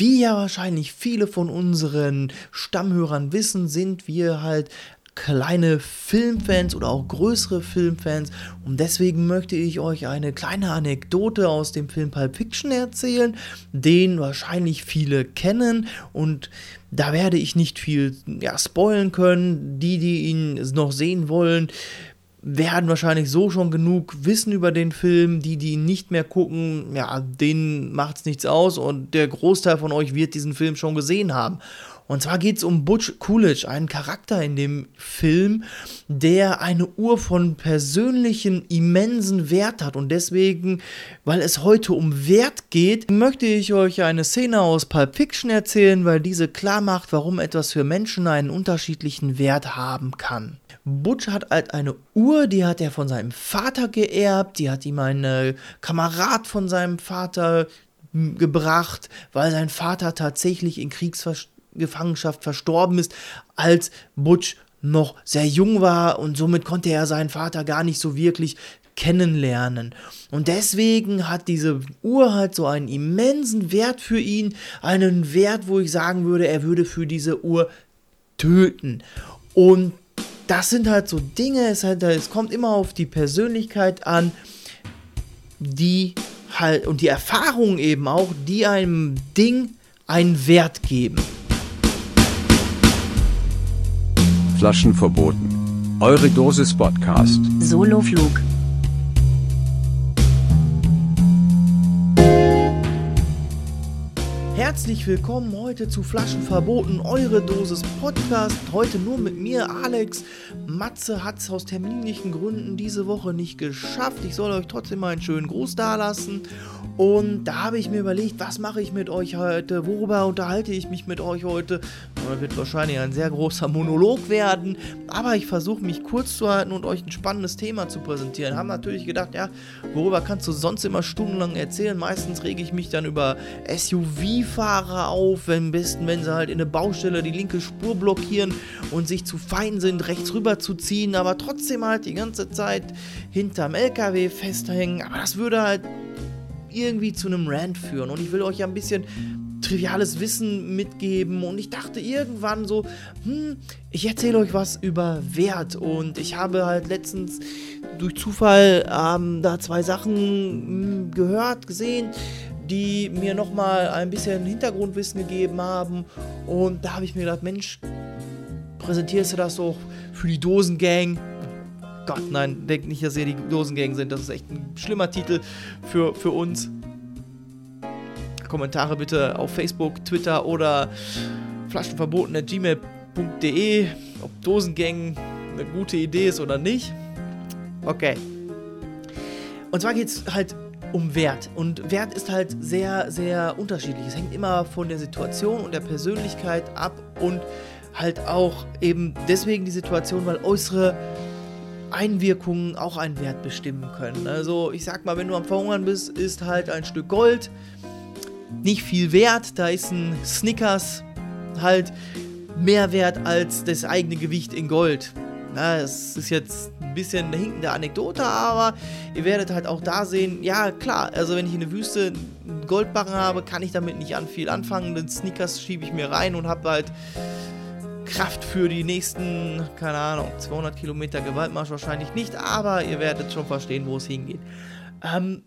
Wie ja wahrscheinlich viele von unseren Stammhörern wissen, sind wir halt kleine Filmfans oder auch größere Filmfans und deswegen möchte ich euch eine kleine Anekdote aus dem Film Pulp Fiction erzählen, den wahrscheinlich viele kennen und da werde ich nicht viel ja, spoilen können. Die, die ihn noch sehen wollen, werden wahrscheinlich so schon genug wissen über den Film. Die, die ihn nicht mehr gucken, ja, denen macht es nichts aus und der Großteil von euch wird diesen Film schon gesehen haben. Und zwar geht es um Butch Coolidge, einen Charakter in dem Film, der eine Uhr von persönlichen immensen Wert hat. Und deswegen, weil es heute um Wert geht, möchte ich euch eine Szene aus Pulp Fiction erzählen, weil diese klar macht, warum etwas für Menschen einen unterschiedlichen Wert haben kann. Butch hat halt eine Uhr, die hat er von seinem Vater geerbt, die hat ihm ein äh, Kamerad von seinem Vater gebracht, weil sein Vater tatsächlich in Kriegsgefangenschaft verstorben ist, als Butch noch sehr jung war und somit konnte er seinen Vater gar nicht so wirklich kennenlernen. Und deswegen hat diese Uhr halt so einen immensen Wert für ihn, einen Wert, wo ich sagen würde, er würde für diese Uhr töten. Und das sind halt so Dinge, es, halt, es kommt immer auf die Persönlichkeit an, die halt und die Erfahrung eben auch, die einem Ding einen Wert geben. Flaschen verboten. Eure Dosis Podcast. Soloflug. Herzlich willkommen heute zu Flaschen verboten, eure Dosis Podcast. Heute nur mit mir, Alex. Matze hat es aus terminlichen Gründen diese Woche nicht geschafft. Ich soll euch trotzdem mal einen schönen Gruß dalassen. Und da habe ich mir überlegt, was mache ich mit euch heute? Worüber unterhalte ich mich mit euch heute? Das wird wahrscheinlich ein sehr großer Monolog werden. Aber ich versuche mich kurz zu halten und euch ein spannendes Thema zu präsentieren. Haben natürlich gedacht, ja, worüber kannst du sonst immer stundenlang erzählen? Meistens rege ich mich dann über SUV-Fahrer auf, am besten, wenn sie halt in eine Baustelle die linke Spur blockieren und sich zu fein sind, rechts rüber zu ziehen, aber trotzdem halt die ganze Zeit hinterm LKW festhängen. Aber das würde halt irgendwie zu einem Rant führen. Und ich will euch ja ein bisschen triviales Wissen mitgeben. Und ich dachte irgendwann so, hm, ich erzähle euch was über Wert. Und ich habe halt letztens durch Zufall ähm, da zwei Sachen hm, gehört, gesehen, die mir nochmal ein bisschen Hintergrundwissen gegeben haben. Und da habe ich mir gedacht, Mensch, präsentierst du das doch für die Dosengang? Gott, nein, denkt nicht, dass ihr die Dosengang sind. Das ist echt ein schlimmer Titel für, für uns. Kommentare bitte auf Facebook, Twitter oder flaschenverboten.gmail.de, ob Dosengang eine gute Idee ist oder nicht. Okay. Und zwar geht es halt um Wert. Und Wert ist halt sehr, sehr unterschiedlich. Es hängt immer von der Situation und der Persönlichkeit ab und halt auch eben deswegen die Situation, weil äußere Einwirkungen auch einen Wert bestimmen können. Also ich sag mal, wenn du am Verhungern bist, ist halt ein Stück Gold nicht viel wert. Da ist ein Snickers halt mehr wert als das eigene Gewicht in Gold. Na, das ist jetzt ein bisschen eine hinkende Anekdote, aber ihr werdet halt auch da sehen, ja klar, also wenn ich in der Wüste einen Goldbarren habe, kann ich damit nicht an viel anfangen. Den Snickers schiebe ich mir rein und habe halt Kraft für die nächsten, keine Ahnung, 200 Kilometer Gewaltmarsch wahrscheinlich nicht, aber ihr werdet schon verstehen, wo es hingeht. Ähm,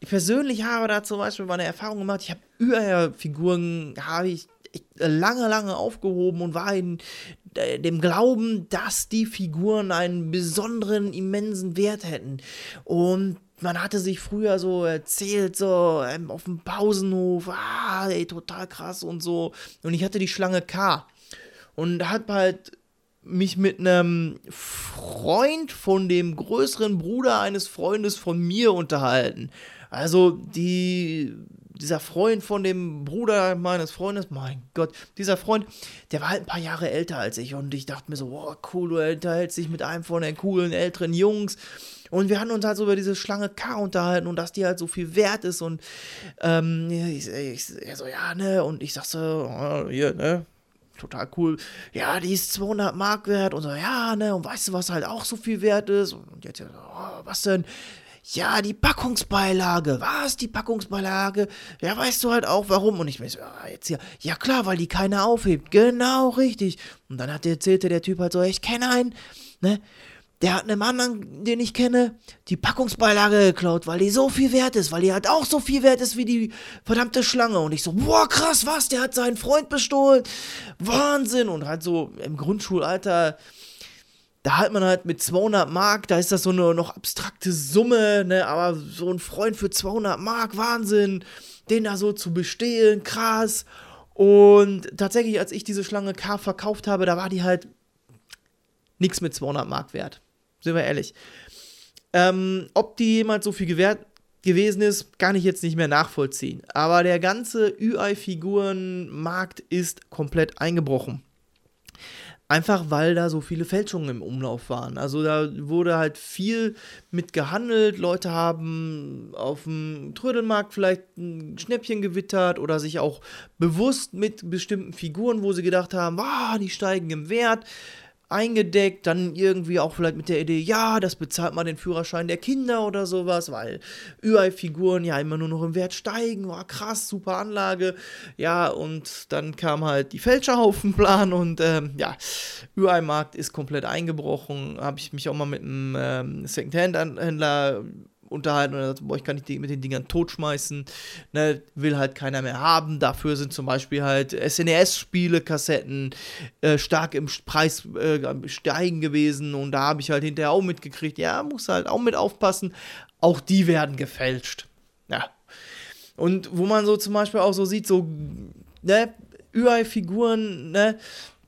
ich persönlich habe da zum Beispiel meine Erfahrung gemacht, ich habe Überfiguren, habe ich lange, lange aufgehoben und war in dem Glauben, dass die Figuren einen besonderen, immensen Wert hätten. Und man hatte sich früher so erzählt, so ähm, auf dem Pausenhof, ah, ey, total krass und so. Und ich hatte die Schlange K. Und hat halt mich mit einem Freund von dem größeren Bruder eines Freundes von mir unterhalten. Also die dieser Freund von dem Bruder meines Freundes, mein Gott, dieser Freund, der war halt ein paar Jahre älter als ich und ich dachte mir so, wow, cool, du unterhältst dich mit einem von den coolen älteren Jungs. Und wir hatten uns halt so über diese Schlange K unterhalten und dass die halt so viel wert ist und ähm, ich, ich, er so, ja, ne, und ich sag so, oh, hier, ne, total cool. Ja, die ist 200 Mark wert und so, ja, ne, und weißt du, was halt auch so viel wert ist? Und jetzt, oh, was denn? Ja, die Packungsbeilage. Was? Die Packungsbeilage? Ja, weißt du halt auch warum? Und ich weiß, ja, jetzt hier. Ja, klar, weil die keiner aufhebt. Genau, richtig. Und dann hat der, erzählte der Typ halt so, ich kenne einen, ne? Der hat einem anderen, den ich kenne, die Packungsbeilage geklaut, weil die so viel wert ist, weil die halt auch so viel wert ist wie die verdammte Schlange. Und ich so, boah, krass, was? Der hat seinen Freund bestohlen. Wahnsinn. Und halt so im Grundschulalter, da hat man halt mit 200 Mark, da ist das so eine noch abstrakte Summe, ne, aber so ein Freund für 200 Mark, Wahnsinn, den da so zu bestehlen, krass. Und tatsächlich, als ich diese Schlange K verkauft habe, da war die halt nichts mit 200 Mark wert. Sind wir ehrlich. Ähm, ob die jemals so viel gewährt gewesen ist, kann ich jetzt nicht mehr nachvollziehen. Aber der ganze UI-Figurenmarkt ist komplett eingebrochen. Einfach weil da so viele Fälschungen im Umlauf waren. Also da wurde halt viel mit gehandelt. Leute haben auf dem Trödelmarkt vielleicht ein Schnäppchen gewittert oder sich auch bewusst mit bestimmten Figuren, wo sie gedacht haben, ah, die steigen im Wert, eingedeckt, dann irgendwie auch vielleicht mit der Idee, ja, das bezahlt mal den Führerschein der Kinder oder sowas, weil UI-Figuren ja immer nur noch im Wert steigen, war krass, super Anlage, ja, und dann kam halt die Fälscherhaufenplan und ähm, ja, UI-Markt ist komplett eingebrochen, habe ich mich auch mal mit einem ähm, Secondhand-Händler unterhalten und sagt, boah, ich kann nicht mit den Dingern totschmeißen, ne, will halt keiner mehr haben. Dafür sind zum Beispiel halt SNES-Spiele, Kassetten äh, stark im Preis äh, steigen gewesen und da habe ich halt hinterher auch mitgekriegt, ja, muss halt auch mit aufpassen, auch die werden gefälscht. Ja. Und wo man so zum Beispiel auch so sieht, so, ne, UI-Figuren, ne,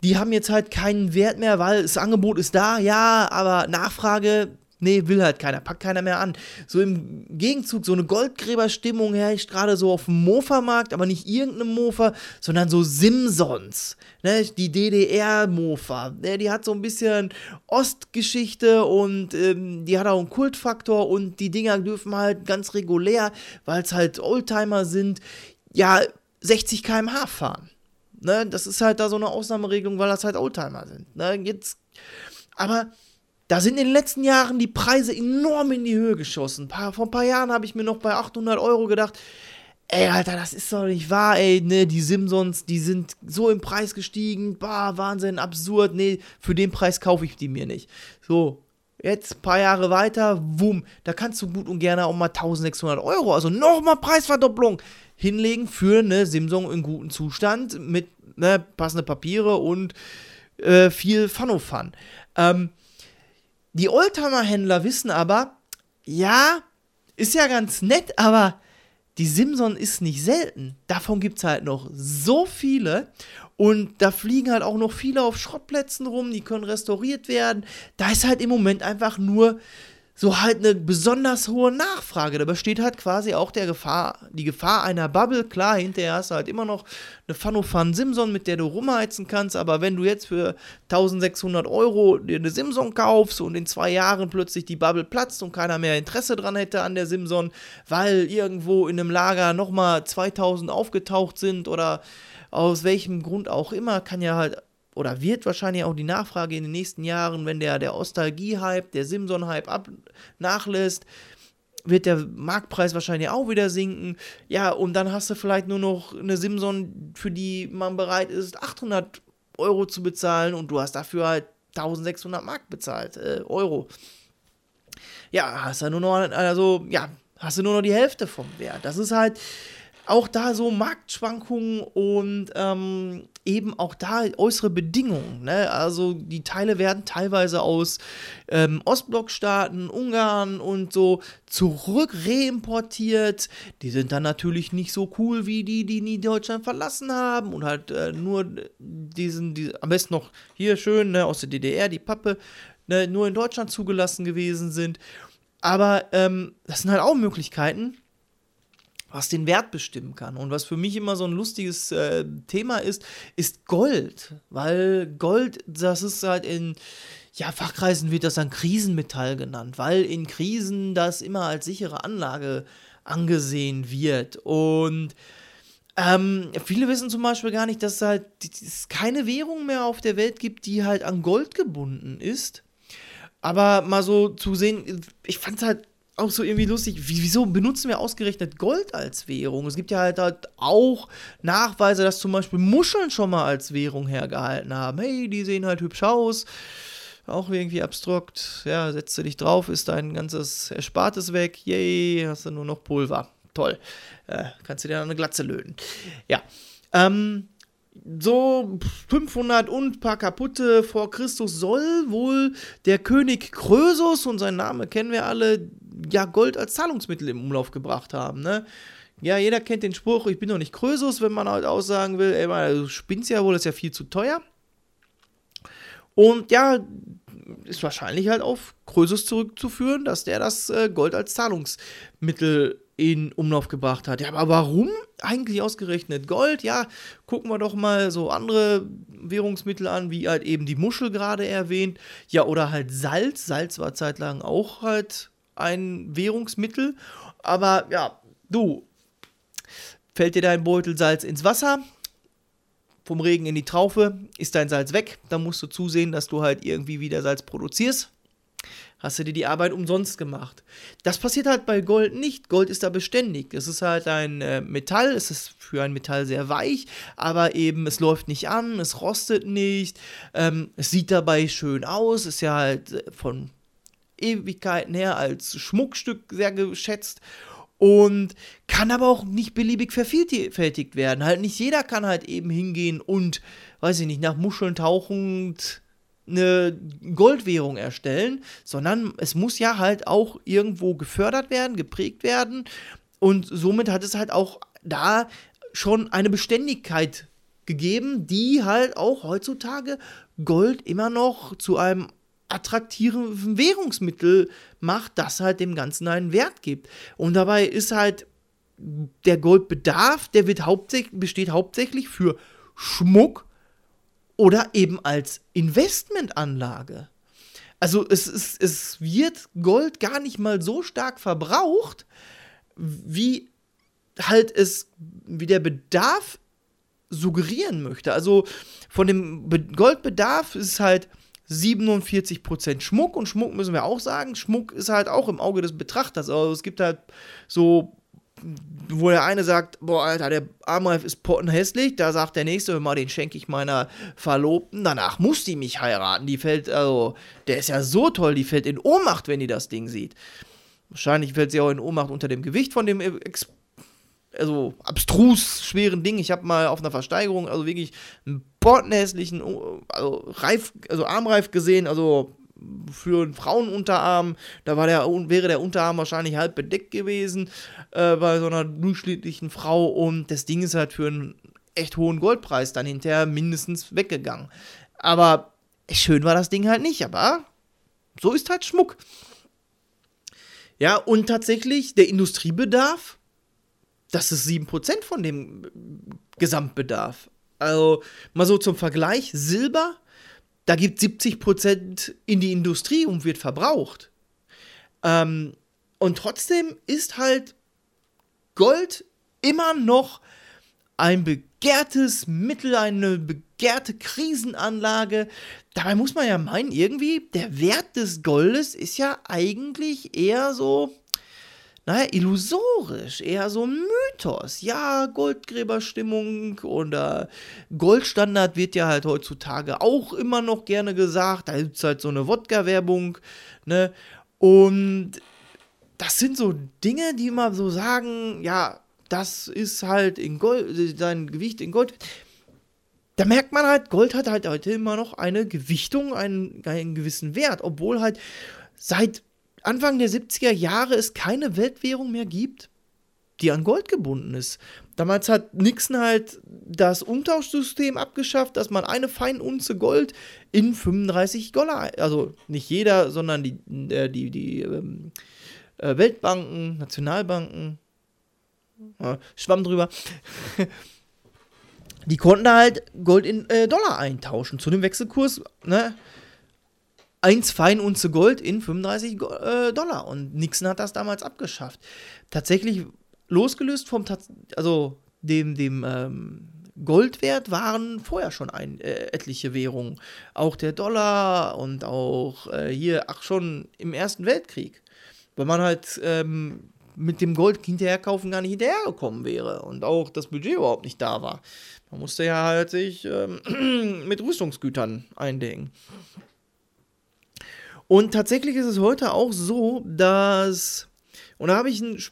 die haben jetzt halt keinen Wert mehr, weil das Angebot ist da, ja, aber Nachfrage Nee, will halt keiner, packt keiner mehr an. So im Gegenzug, so eine Goldgräberstimmung herrscht gerade so auf dem Mofa-Markt, aber nicht irgendeinem Mofa, sondern so Simsons. Ne, die DDR-Mofa. Ne, die hat so ein bisschen Ostgeschichte und ähm, die hat auch einen Kultfaktor und die Dinger dürfen halt ganz regulär, weil es halt Oldtimer sind, ja, 60 km/h fahren. Ne, das ist halt da so eine Ausnahmeregelung, weil das halt Oldtimer sind. Ne, jetzt, aber da sind in den letzten Jahren die Preise enorm in die Höhe geschossen. Vor ein paar Jahren habe ich mir noch bei 800 Euro gedacht, ey, Alter, das ist doch nicht wahr, ey, ne, die Simpsons, die sind so im Preis gestiegen, bah, Wahnsinn, absurd, nee, für den Preis kaufe ich die mir nicht. So, jetzt paar Jahre weiter, wumm, da kannst du gut und gerne auch mal 1600 Euro, also nochmal Preisverdopplung hinlegen für eine Simson in gutem Zustand mit ne, passende Papiere und äh, viel Fun-O-Fun. Ähm, die Oldtimer-Händler wissen aber, ja, ist ja ganz nett, aber die Simson ist nicht selten. Davon gibt es halt noch so viele. Und da fliegen halt auch noch viele auf Schrottplätzen rum, die können restauriert werden. Da ist halt im Moment einfach nur so halt eine besonders hohe Nachfrage. Da besteht halt quasi auch der Gefahr, die Gefahr einer Bubble. Klar, hinterher hast du halt immer noch eine Fanofan Simson, mit der du rumheizen kannst, aber wenn du jetzt für 1600 Euro dir eine Simson kaufst und in zwei Jahren plötzlich die Bubble platzt und keiner mehr Interesse dran hätte an der Simson, weil irgendwo in einem Lager nochmal 2000 aufgetaucht sind oder aus welchem Grund auch immer, kann ja halt oder wird wahrscheinlich auch die Nachfrage in den nächsten Jahren, wenn der, der Ostalgie-Hype, der Simson-Hype nachlässt, wird der Marktpreis wahrscheinlich auch wieder sinken. Ja, und dann hast du vielleicht nur noch eine Simson, für die man bereit ist, 800 Euro zu bezahlen und du hast dafür halt 1600 Mark bezahlt, äh, Euro. Ja, hast du nur noch, also, ja, hast du nur noch die Hälfte vom Wert. Das ist halt, auch da so Marktschwankungen und ähm, eben auch da äußere Bedingungen. Ne? Also die Teile werden teilweise aus ähm, Ostblockstaaten, Ungarn und so zurück reimportiert. Die sind dann natürlich nicht so cool wie die, die nie Deutschland verlassen haben und halt äh, nur diesen, die, am besten noch hier schön ne, aus der DDR die Pappe ne, nur in Deutschland zugelassen gewesen sind. Aber ähm, das sind halt auch Möglichkeiten was den Wert bestimmen kann. Und was für mich immer so ein lustiges äh, Thema ist, ist Gold. Weil Gold, das ist halt in, ja, Fachkreisen wird das dann Krisenmetall genannt, weil in Krisen das immer als sichere Anlage angesehen wird. Und ähm, viele wissen zum Beispiel gar nicht, dass es halt es keine Währung mehr auf der Welt gibt, die halt an Gold gebunden ist. Aber mal so zu sehen, ich fand es halt auch so irgendwie lustig, wieso benutzen wir ausgerechnet Gold als Währung? Es gibt ja halt, halt auch Nachweise, dass zum Beispiel Muscheln schon mal als Währung hergehalten haben. Hey, die sehen halt hübsch aus. Auch irgendwie abstrakt. Ja, setzt du dich drauf, ist dein ganzes Erspartes weg. Yay, hast du nur noch Pulver. Toll. Äh, kannst du dir dann eine Glatze löten. Ja. Ähm, so 500 und paar kaputte vor Christus soll wohl der König Krösus, und sein Name kennen wir alle, ja Gold als Zahlungsmittel im Umlauf gebracht haben, ne? Ja, jeder kennt den Spruch, ich bin doch nicht Krösus, wenn man halt aussagen will, ey, du spinnst ja wohl, ist ja viel zu teuer. Und ja, ist wahrscheinlich halt auf Krösus zurückzuführen, dass der das äh, Gold als Zahlungsmittel in Umlauf gebracht hat. Ja, aber warum eigentlich ausgerechnet Gold? Ja, gucken wir doch mal so andere Währungsmittel an, wie halt eben die Muschel gerade erwähnt. Ja, oder halt Salz. Salz war zeitlang auch halt ein Währungsmittel. Aber ja, du, fällt dir dein Beutel Salz ins Wasser, vom Regen in die Traufe, ist dein Salz weg. Dann musst du zusehen, dass du halt irgendwie wieder Salz produzierst. Hast du dir die Arbeit umsonst gemacht. Das passiert halt bei Gold nicht. Gold ist da beständig. Es ist halt ein äh, Metall, es ist für ein Metall sehr weich, aber eben es läuft nicht an, es rostet nicht, ähm, es sieht dabei schön aus, ist ja halt äh, von Ewigkeiten her als Schmuckstück sehr geschätzt und kann aber auch nicht beliebig vervielfältigt werden. Halt nicht jeder kann halt eben hingehen und, weiß ich nicht, nach Muscheln tauchend eine Goldwährung erstellen, sondern es muss ja halt auch irgendwo gefördert werden, geprägt werden und somit hat es halt auch da schon eine Beständigkeit gegeben, die halt auch heutzutage Gold immer noch zu einem attraktiven Währungsmittel macht, das halt dem Ganzen einen Wert gibt. Und dabei ist halt der Goldbedarf, der wird hauptsächlich, besteht hauptsächlich für Schmuck oder eben als Investmentanlage. Also es, ist, es wird Gold gar nicht mal so stark verbraucht, wie halt es, wie der Bedarf suggerieren möchte. Also von dem Goldbedarf ist halt 47% Schmuck und Schmuck müssen wir auch sagen, Schmuck ist halt auch im Auge des Betrachters. Also es gibt halt so, wo der eine sagt, boah, Alter, der Armreif ist pottenhässlich, da sagt der nächste, hör mal, den schenke ich meiner Verlobten, danach muss die mich heiraten. Die fällt, also, der ist ja so toll, die fällt in Ohnmacht, wenn die das Ding sieht. Wahrscheinlich fällt sie auch in Ohnmacht unter dem Gewicht von dem Ex also abstrus schweren Ding. Ich habe mal auf einer Versteigerung, also wirklich einen bottenhässlichen, also, Reif, also Armreif gesehen, also für einen Frauenunterarm, da war der, wäre der Unterarm wahrscheinlich halb bedeckt gewesen äh, bei so einer durchschnittlichen Frau und das Ding ist halt für einen echt hohen Goldpreis dann hinterher mindestens weggegangen. Aber schön war das Ding halt nicht, aber so ist halt Schmuck. Ja, und tatsächlich der Industriebedarf das ist 7% von dem Gesamtbedarf. Also mal so zum Vergleich, Silber, da gibt 70% in die Industrie und wird verbraucht. Ähm, und trotzdem ist halt Gold immer noch ein begehrtes Mittel, eine begehrte Krisenanlage. Dabei muss man ja meinen, irgendwie, der Wert des Goldes ist ja eigentlich eher so naja, illusorisch, eher so ein Mythos. Ja, Goldgräberstimmung oder Goldstandard wird ja halt heutzutage auch immer noch gerne gesagt. Da gibt es halt so eine Wodka-Werbung, ne? Und das sind so Dinge, die immer so sagen, ja, das ist halt in Gold, sein Gewicht in Gold. Da merkt man halt, Gold hat halt heute immer noch eine Gewichtung, einen, einen gewissen Wert, obwohl halt seit Anfang der 70er Jahre es keine Weltwährung mehr gibt, die an Gold gebunden ist. Damals hat Nixon halt das Umtauschsystem abgeschafft, dass man eine Feinunze Gold in 35 Dollar, also nicht jeder, sondern die, äh, die, die ähm, äh, Weltbanken, Nationalbanken, Ja, Schwamm drüber. Die konnten da halt Gold in äh, Dollar eintauschen zu dem Wechselkurs, ne? 1 Feinunze Gold in 35 Go äh, Dollar. Und Nixon hat das damals abgeschafft. Tatsächlich losgelöst vom, also dem, dem ähm, Goldwert waren vorher schon ein, äh, etliche Währungen. Auch der Dollar und auch äh, hier, ach schon im Ersten Weltkrieg. Weil man halt ähm, mit dem Gold hinterher kaufen gar nicht hinterhergekommen wäre und auch das Budget überhaupt nicht da war. Man musste ja halt sich ähm, mit Rüstungsgütern eindecken. Und tatsächlich ist es heute auch so, dass, und da habe ich einen,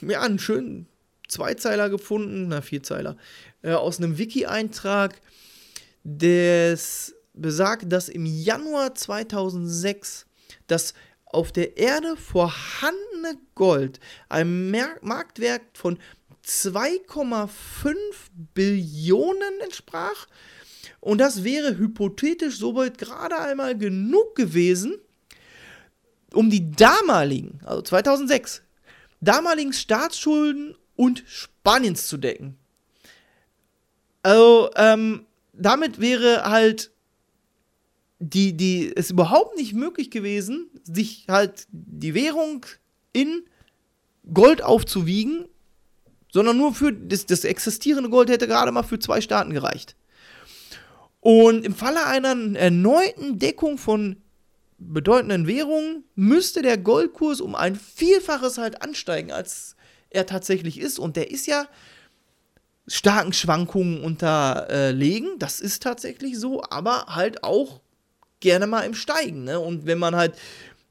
ja, einen schönen Zweizeiler gefunden, na Vierzeiler, äh, aus einem Wiki-Eintrag, des besagt, dass im Januar 2006 das auf der Erde vorhandene Gold einem Mer Marktwert von 2,5 Billionen entsprach. Und das wäre hypothetisch soweit gerade einmal genug gewesen, um die damaligen, also 2006, damaligen Staatsschulden und Spaniens zu decken. Also, ähm, damit wäre halt die, die, es überhaupt nicht möglich gewesen, sich halt die Währung in Gold aufzuwiegen, sondern nur für das, das existierende Gold hätte gerade mal für zwei Staaten gereicht. Und im Falle einer erneuten Deckung von bedeutenden Währungen müsste der Goldkurs um ein Vielfaches halt ansteigen, als er tatsächlich ist. Und der ist ja starken Schwankungen unterlegen. Das ist tatsächlich so, aber halt auch gerne mal im Steigen. Ne? Und wenn man halt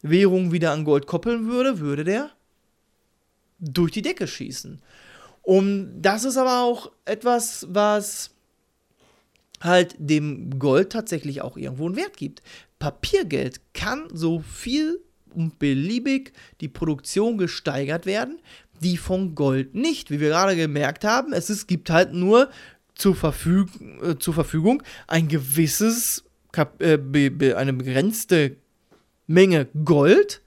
Währungen wieder an Gold koppeln würde, würde der durch die Decke schießen. Und das ist aber auch etwas, was halt dem Gold tatsächlich auch irgendwo einen Wert gibt. Papiergeld kann so viel und beliebig die Produktion gesteigert werden, die von Gold nicht. Wie wir gerade gemerkt haben, es ist, gibt halt nur zur, Verfüg äh, zur Verfügung ein gewisses, Kap äh, be be eine begrenzte Menge Gold.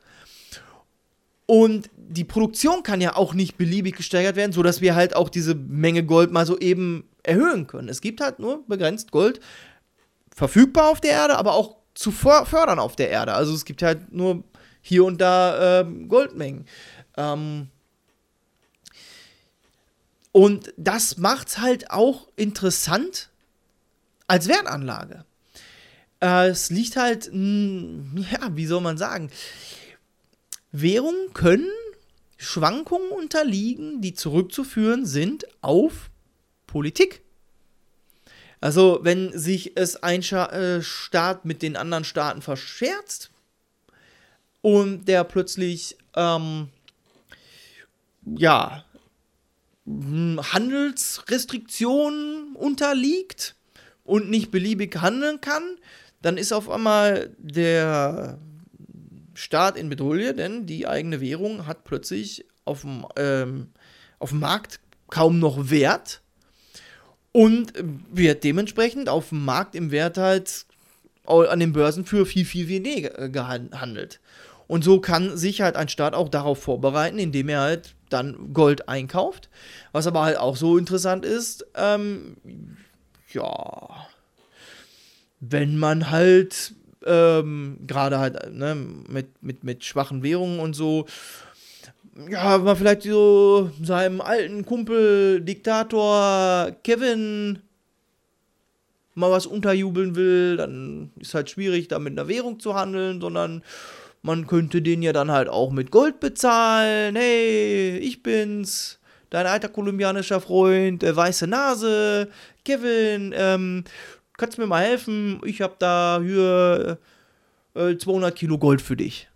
Und die Produktion kann ja auch nicht beliebig gesteigert werden, sodass wir halt auch diese Menge Gold mal so eben erhöhen können. Es gibt halt nur begrenzt Gold verfügbar auf der Erde, aber auch zu fördern auf der Erde. Also es gibt halt nur hier und da äh, Goldmengen. Ähm und das macht es halt auch interessant als Wertanlage. Äh, es liegt halt, mh, ja, wie soll man sagen, Währungen können Schwankungen unterliegen, die zurückzuführen sind auf Politik. Also, wenn sich es ein äh, Staat mit den anderen Staaten verscherzt und der plötzlich, ähm, ja, Handelsrestriktionen unterliegt und nicht beliebig handeln kann, dann ist auf einmal der Staat in Bedrohung, denn die eigene Währung hat plötzlich auf dem, ähm, auf dem Markt kaum noch Wert und wird dementsprechend auf dem Markt im Wert halt an den Börsen für viel, viel weniger gehandelt. Und so kann sich halt ein Staat auch darauf vorbereiten, indem er halt dann Gold einkauft. Was aber halt auch so interessant ist, ähm, ja, wenn man halt ähm, gerade halt ne, mit, mit, mit schwachen Währungen und so, ja, man vielleicht so seinem alten Kumpel, Diktator Kevin mal was unterjubeln will, dann ist halt schwierig, da mit einer Währung zu handeln, sondern man könnte den ja dann halt auch mit Gold bezahlen. Hey, ich bin's, dein alter kolumbianischer Freund, der weiße Nase, Kevin, ähm, kannst du mir mal helfen? Ich habe da hier äh, 200 Kilo Gold für dich.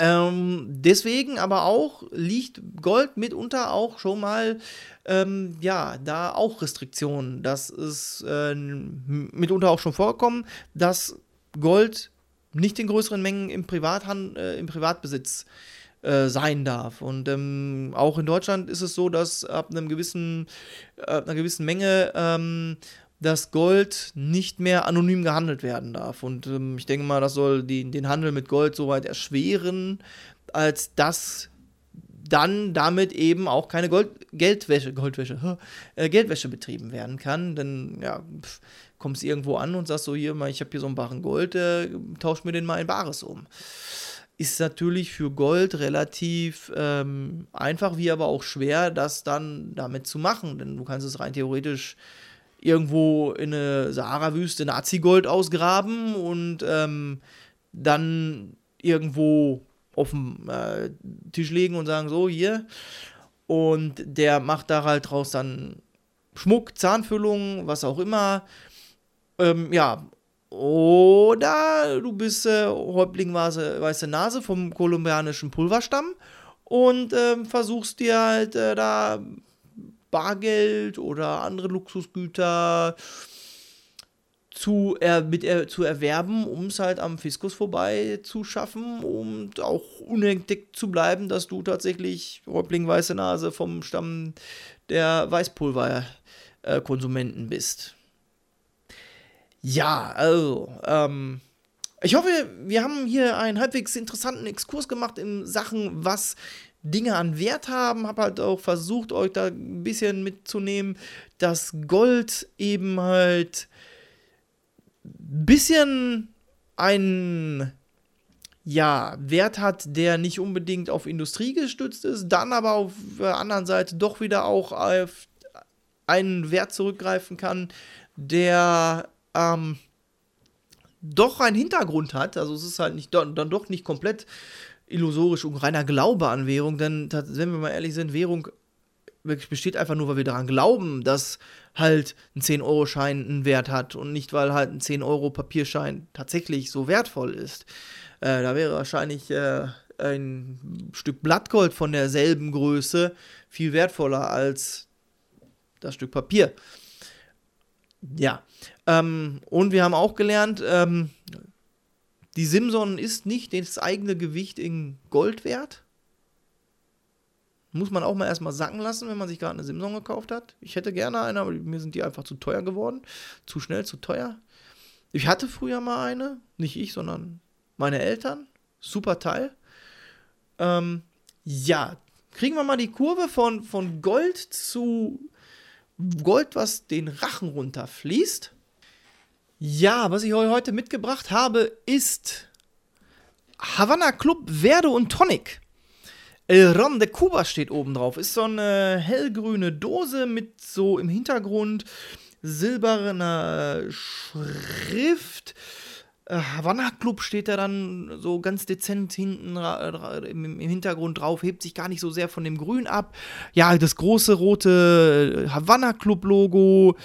Ähm, deswegen aber auch liegt Gold mitunter auch schon mal, ähm, ja, da auch Restriktionen. Das ist äh, mitunter auch schon vorgekommen, dass Gold nicht in größeren Mengen im, Privathand, äh, im Privatbesitz äh, sein darf. Und ähm, auch in Deutschland ist es so, dass ab einem gewissen, äh, einer gewissen Menge ähm, das Gold nicht mehr anonym gehandelt werden darf. Und ähm, ich denke mal, das soll die, den Handel mit Gold soweit erschweren, als dass dann damit eben auch keine Gold Geldwäsche, Goldwäsche, äh, Geldwäsche betrieben werden kann. Denn ja, pff, kommst irgendwo an und sagst so, hier mal, ich habe hier so einen Barren Gold, äh, tausch mir den mal in Bares um. Ist natürlich für Gold relativ ähm, einfach, wie aber auch schwer, das dann damit zu machen. Denn du kannst es rein theoretisch irgendwo in eine Sahara-Wüste Nazi-Gold ausgraben und ähm, dann irgendwo auf den äh, Tisch legen und sagen, so, hier. Und der macht da halt draus dann Schmuck, Zahnfüllung, was auch immer. Ähm, ja. Oder du bist äh, Häuptling weiße, weiße Nase vom kolumbianischen Pulverstamm und ähm, versuchst dir halt äh, da Bargeld oder andere Luxusgüter zu, er, mit, er, zu erwerben, um es halt am Fiskus vorbei zu schaffen und auch unentdeckt zu bleiben, dass du tatsächlich Häuptling Weiße Nase vom Stamm der Weißpulverkonsumenten bist. Ja, also, ähm, ich hoffe, wir haben hier einen halbwegs interessanten Exkurs gemacht in Sachen, was Dinge an Wert haben. Habe halt auch versucht, euch da ein bisschen mitzunehmen, dass Gold eben halt ein bisschen einen ja, Wert hat, der nicht unbedingt auf Industrie gestützt ist, dann aber auf der anderen Seite doch wieder auch auf einen Wert zurückgreifen kann, der ähm, doch einen Hintergrund hat. Also es ist halt nicht dann doch nicht komplett illusorisch und reiner Glaube an Währung, denn wenn wir mal ehrlich sind, Währung besteht einfach nur, weil wir daran glauben, dass halt ein 10-Euro-Schein einen Wert hat und nicht, weil halt ein 10-Euro-Papierschein tatsächlich so wertvoll ist. Äh, da wäre wahrscheinlich äh, ein Stück Blattgold von derselben Größe viel wertvoller als das Stück Papier. Ja, ähm, und wir haben auch gelernt, ähm, die Simson ist nicht das eigene Gewicht in Gold wert. Muss man auch mal erstmal sacken lassen, wenn man sich gerade eine Simson gekauft hat. Ich hätte gerne eine, aber mir sind die einfach zu teuer geworden. Zu schnell, zu teuer. Ich hatte früher mal eine, nicht ich, sondern meine Eltern. Super Teil. Ähm, ja, kriegen wir mal die Kurve von, von Gold zu Gold, was den Rachen runterfließt. Ja, was ich euch heute mitgebracht habe, ist Havana Club Verde und Tonic. El Ron de Cuba steht oben drauf. Ist so eine hellgrüne Dose mit so im Hintergrund silberner Schrift. Äh, Havana Club steht da dann so ganz dezent hinten im, Hintergrund drauf, hebt sich gar nicht so sehr von dem Grün ab. Ja, das große rote Havana Club Logo,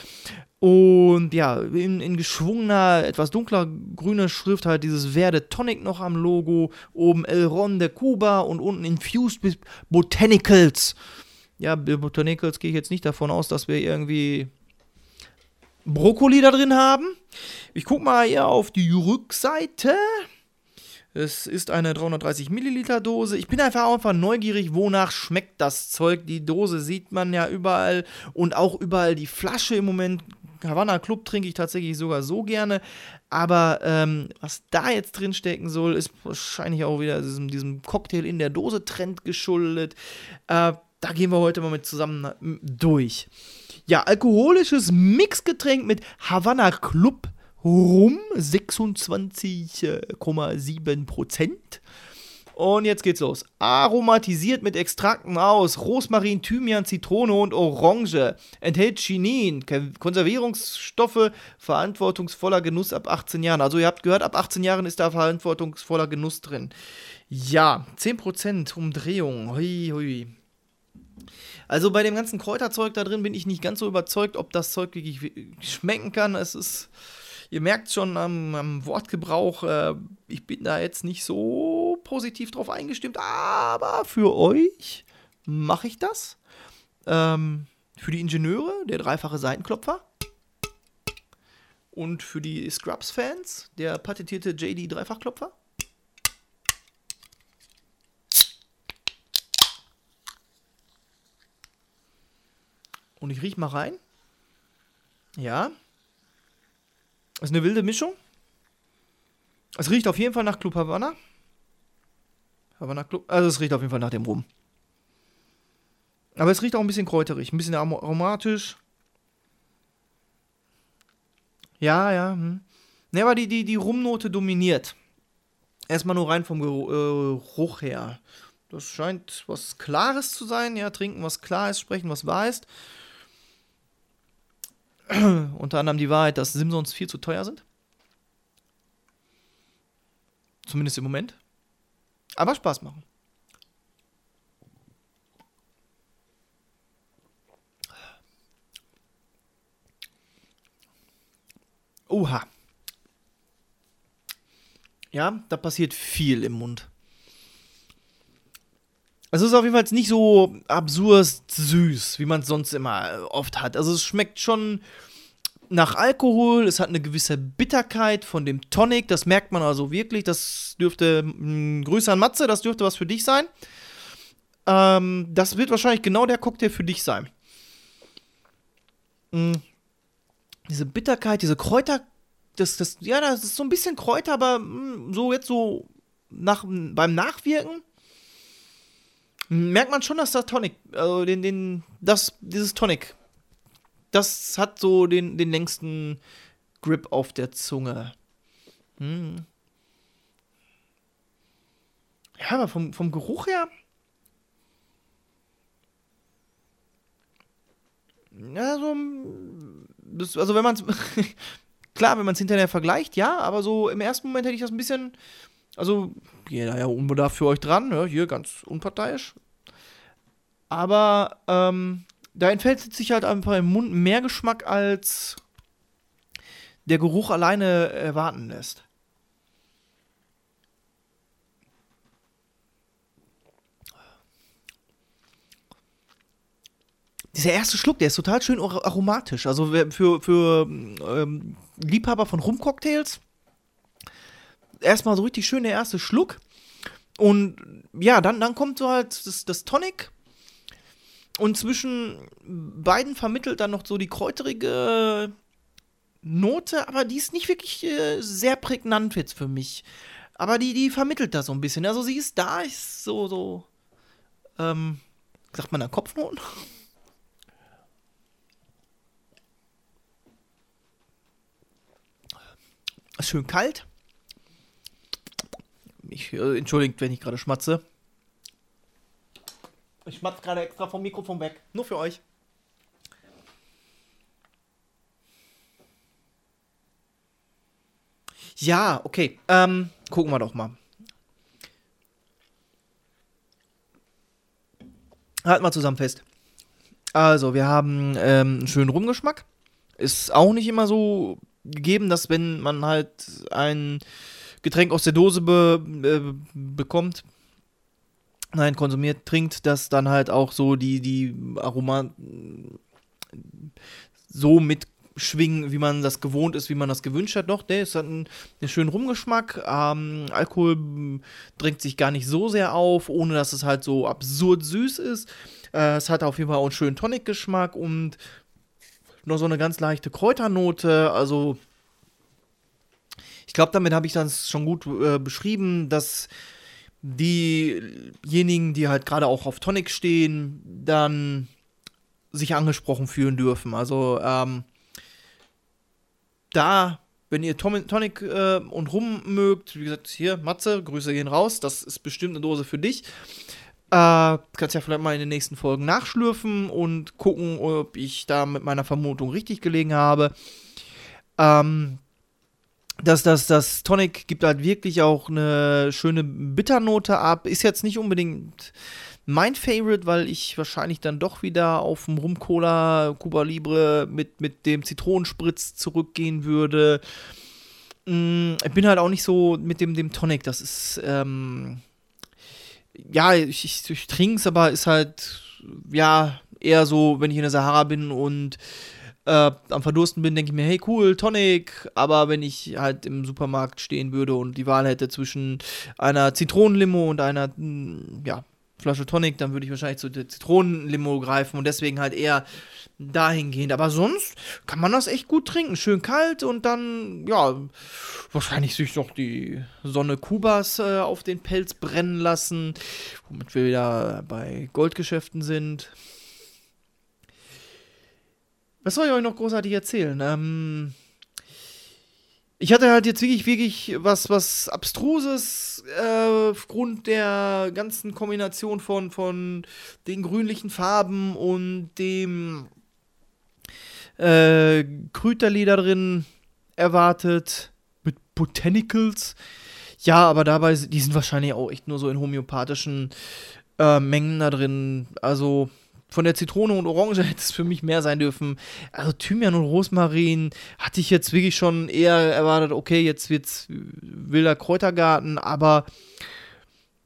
und ja, in, in, geschwungener, etwas dunkler grüner Schrift halt dieses Verde Tonic noch am Logo. Oben El Ron de Cuba und unten Infused with Botanicals. Ja, Botanicals gehe ich jetzt nicht davon aus, dass wir irgendwie Brokkoli da drin haben. Ich gucke mal hier auf die Rückseite. Es ist eine 330 Milliliter Dose. Ich bin einfach einfach neugierig, wonach schmeckt das Zeug. Die Dose sieht man ja überall und auch überall die Flasche im Moment Havana Club trinke ich tatsächlich sogar so gerne. Aber ähm, was da jetzt drin stecken soll, ist wahrscheinlich auch wieder diesem, diesem Cocktail in der Dose Trend geschuldet. Äh, da gehen wir heute mal mit zusammen durch. Ja, alkoholisches Mixgetränk mit Havana Club Rum, 26,7 Prozent. Und jetzt geht's los. Aromatisiert mit Extrakten aus Rosmarin, Thymian, Zitrone und Orange. Enthält Chinin, Konservierungsstoffe, verantwortungsvoller Genuss ab 18 Jahren. Also ihr habt gehört, ab 18 Jahren ist da verantwortungsvoller Genuss drin. Ja, 10% Umdrehung. Hui, hui. Also bei dem ganzen Kräuterzeug da drin bin ich nicht ganz so überzeugt, ob das Zeug wirklich schmecken kann. Es ist, ihr merkt schon am, am Wortgebrauch, äh, ich bin da jetzt nicht so positiv drauf eingestimmt, aber für euch mache ich das. Ähm, für die Ingenieure der dreifache Seitenklopfer. Und für die Scrubs-Fans der patentierte JD Dreifachklopfer. Und ich rieche mal rein. Ja. Das ist eine wilde Mischung. Es riecht auf jeden Fall nach Club Havana. Havana Club. Also es riecht auf jeden Fall nach dem Rum. Aber es riecht auch ein bisschen kräuterig, ein bisschen arom- aromatisch. Ja, ja. Hm. Ne, aber die, die, die Rumnote dominiert. Erstmal nur rein vom äh, Geruch her. Das scheint was Klares zu sein. Ja, trinken was klar ist, sprechen was wahr ist. Unter anderem die Wahrheit, dass Simpsons viel zu teuer sind. Zumindest im Moment. Aber Spaß machen. Oha. Ja, da passiert viel im Mund. Es ist auf jeden Fall nicht so absurd süß, wie man es sonst immer oft hat. Also es schmeckt schon nach Alkohol, es hat eine gewisse Bitterkeit von dem Tonic, das merkt man also wirklich. Das dürfte, mh, Grüße an Matze, das dürfte was für dich sein. Ähm, das wird wahrscheinlich genau der Cocktail für dich sein. Mh, diese Bitterkeit, diese Kräuter, das, das, ja, das ist so ein bisschen Kräuter, aber mh, so jetzt so nach, beim Nachwirken merkt man schon, dass das Tonic, also den, den, das, dieses Tonic, das hat so den, den längsten Grip auf der Zunge. Hm. Ja, aber vom, vom Geruch her. Ja, so. Das, also, wenn man es. klar, wenn man es hinterher vergleicht, ja, aber so im ersten Moment hätte ich das ein bisschen. Also, jeder ja unbedarft für euch dran, ja, hier ganz unparteiisch. Aber ähm, da entfällt sich halt einfach im Mund mehr Geschmack, als der Geruch alleine erwarten lässt. Dieser erste Schluck, der ist total schön ar- aromatisch. Also für, für ähm, Liebhaber von Rumcocktails erstmal so richtig schön der erste Schluck. Und ja, dann, dann kommt so halt das, das Tonic. Und zwischen beiden vermittelt dann noch so die kräuterige Note, aber die ist nicht wirklich äh, sehr prägnant jetzt für mich. Aber die, die vermittelt das so ein bisschen. Also sie ist da, ist so, so, ähm, sagt man da Kopfnoten? Ist schön kalt. Ich, äh, entschuldigt, wenn ich gerade schmatze. Ich schmatze gerade extra vom Mikrofon weg. Nur für euch. Ja, okay. Ähm, gucken wir doch mal. Halten wir zusammen fest. Also, wir haben ähm, einen schönen Rumgeschmack. Ist auch nicht immer so gegeben, dass wenn man halt ein Getränk aus der Dose be äh, bekommt, nein, konsumiert, trinkt, dass dann halt auch so die, die Aroma so mitschwingen, wie man das gewohnt ist, wie man das gewünscht hat. Doch, der ist hat einen, einen schönen Rumgeschmack. Ähm, Alkohol m, drängt sich gar nicht so sehr auf, ohne dass es halt so absurd süß ist. Äh, es hat auf jeden Fall auch einen schönen Tonic-Geschmack und noch so eine ganz leichte Kräuternote. Also, ich glaube, damit habe ich das schon gut äh, beschrieben, dass diejenigen, die halt gerade auch auf Tonic stehen, dann sich angesprochen fühlen dürfen. Also, ähm, da, wenn ihr Tom Tonic äh, und Rum mögt, wie gesagt, hier, Matze, Grüße gehen raus, das ist bestimmt eine Dose für dich. Äh, kannst ja vielleicht mal in den nächsten Folgen nachschlürfen und gucken, ob ich da mit meiner Vermutung richtig gelegen habe. Ähm, das, das, das Tonic gibt halt wirklich auch eine schöne Bitternote ab. Ist jetzt nicht unbedingt mein Favorite, weil ich wahrscheinlich dann doch wieder auf dem Rum Cola Cuba Libre mit, mit dem Zitronenspritz zurückgehen würde. Mm, Ich bin halt auch nicht so mit dem, dem Tonic. Das ist, ähm, ja, ich, ich, ich trinke es, aber ist halt, ja, eher so, wenn ich in der Sahara bin und äh, am Verdursten bin, denke ich mir, hey cool, Tonic. Aber wenn ich halt im Supermarkt stehen würde und die Wahl hätte zwischen einer Zitronenlimo und einer, mm, ja, Flasche Tonic, dann würde ich wahrscheinlich zu der Zitronenlimo greifen und deswegen halt eher dahingehend. Aber sonst kann man das echt gut trinken. Schön kalt und dann, ja, wahrscheinlich sich noch die Sonne Kubas äh, auf den Pelz brennen lassen, womit wir wieder bei Goldgeschäften sind. Was soll ich euch noch großartig erzählen? Ähm, ich hatte halt jetzt wirklich, wirklich was, was Abstruses äh, aufgrund der ganzen Kombination von, von den grünlichen Farben und dem äh, Krüterli da drin erwartet. Mit Botanicals. Ja, aber dabei, die sind wahrscheinlich auch echt nur so in homöopathischen äh, Mengen da drin. Also von der Zitrone und Orange hätte es für mich mehr sein dürfen. Also Thymian und Rosmarin hatte ich jetzt wirklich schon eher erwartet, okay, jetzt wird's wilder Kräutergarten, aber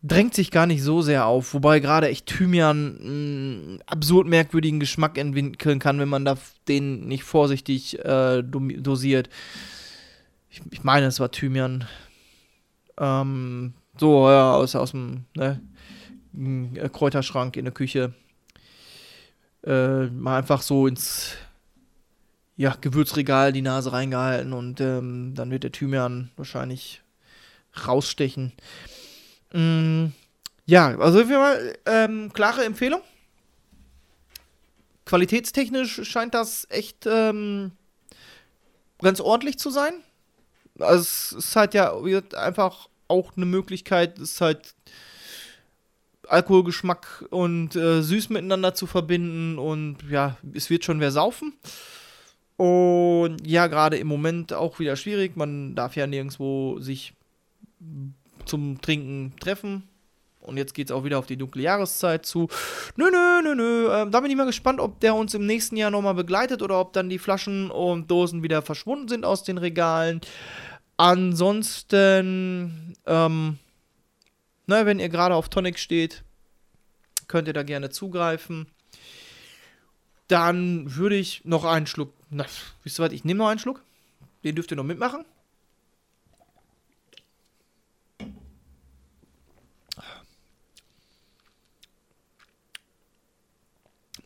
drängt sich gar nicht so sehr auf. Wobei gerade echt Thymian einen absurd merkwürdigen Geschmack entwickeln kann, wenn man da den nicht vorsichtig äh, dosiert. Ich, ich, meine, es war Thymian. Ähm, so, ja, aus, aus dem ne, Kräuterschrank in der Küche äh, mal einfach so ins ja, Gewürzregal die Nase reingehalten und ähm, dann wird der Thymian wahrscheinlich rausstechen. Mm, ja, also Fall ähm, klare Empfehlung. Qualitätstechnisch scheint das echt ähm, ganz ordentlich zu sein. Also es ist halt ja einfach auch eine Möglichkeit, es ist halt Alkoholgeschmack und äh, süß miteinander zu verbinden und ja, es wird schon wer saufen. Und ja, gerade im Moment auch wieder schwierig. Man darf ja nirgendwo sich zum Trinken treffen. Und jetzt geht es auch wieder auf die dunkle Jahreszeit zu. Nö, nö, nö, nö. Ähm, da bin ich mal gespannt, ob der uns im nächsten Jahr nochmal begleitet oder ob dann die Flaschen und Dosen wieder verschwunden sind aus den Regalen. Ansonsten, ähm, na, wenn ihr gerade auf Tonic steht, könnt ihr da gerne zugreifen. Dann würde ich noch einen Schluck. Na, wisst ihr was? Ich nehme noch einen Schluck. Den dürft ihr noch mitmachen.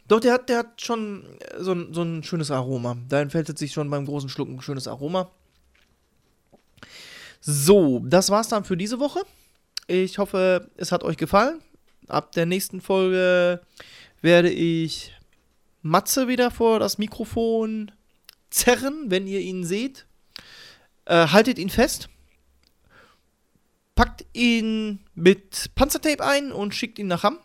Doch, der hat, der hat schon so ein, so ein schönes Aroma. Da entfällt sich schon beim großen Schluck ein schönes Aroma. So, das war's dann für diese Woche. Ich hoffe, es hat euch gefallen. Ab der nächsten Folge werde ich Matze wieder vor das Mikrofon zerren, wenn ihr ihn seht. Äh, haltet ihn fest. Packt ihn mit Panzertape ein und schickt ihn nach Hamm.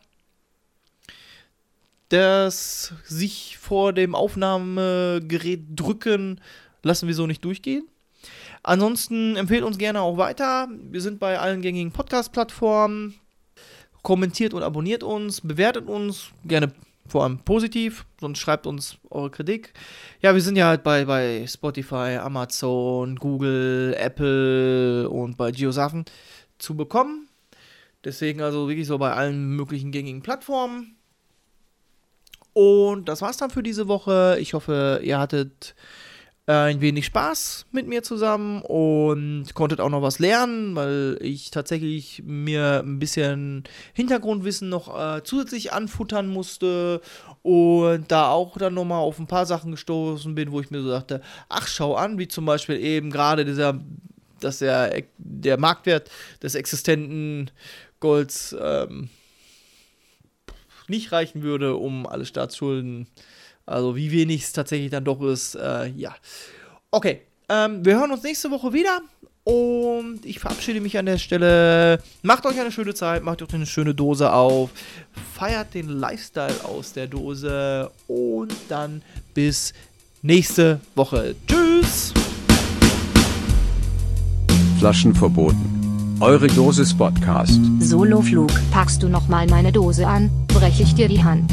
Das sich vor dem Aufnahmegerät drücken lassen wir so nicht durchgehen. Ansonsten empfehlt uns gerne auch weiter. Wir sind bei allen gängigen Podcast-Plattformen. Kommentiert und abonniert uns, bewertet uns, gerne vor allem positiv, sonst schreibt uns eure Kritik. Ja, wir sind ja halt bei, bei Spotify, Amazon, Google, Apple und bei Geosafen zu bekommen. Deswegen also wirklich so bei allen möglichen gängigen Plattformen. Und das war's dann für diese Woche. Ich hoffe, ihr hattet ein wenig Spaß mit mir zusammen und konntet auch noch was lernen, weil ich tatsächlich mir ein bisschen Hintergrundwissen noch äh, zusätzlich anfuttern musste und da auch dann nochmal auf ein paar Sachen gestoßen bin, wo ich mir so dachte, ach schau an, wie zum Beispiel eben gerade dieser, dass der, der Marktwert des existenten Golds ähm, nicht reichen würde, um alle Staatsschulden äh, also wie wenig es tatsächlich dann doch ist, äh, ja. Okay, ähm, wir hören uns nächste Woche wieder. Und ich verabschiede mich an der Stelle. Macht euch eine schöne Zeit, macht euch eine schöne Dose auf, feiert den Lifestyle aus der Dose und dann bis nächste Woche. Tschüss! Flaschen verboten. Eure Dosis Podcast. Soloflug. Packst du nochmal meine Dose an, breche ich dir die Hand.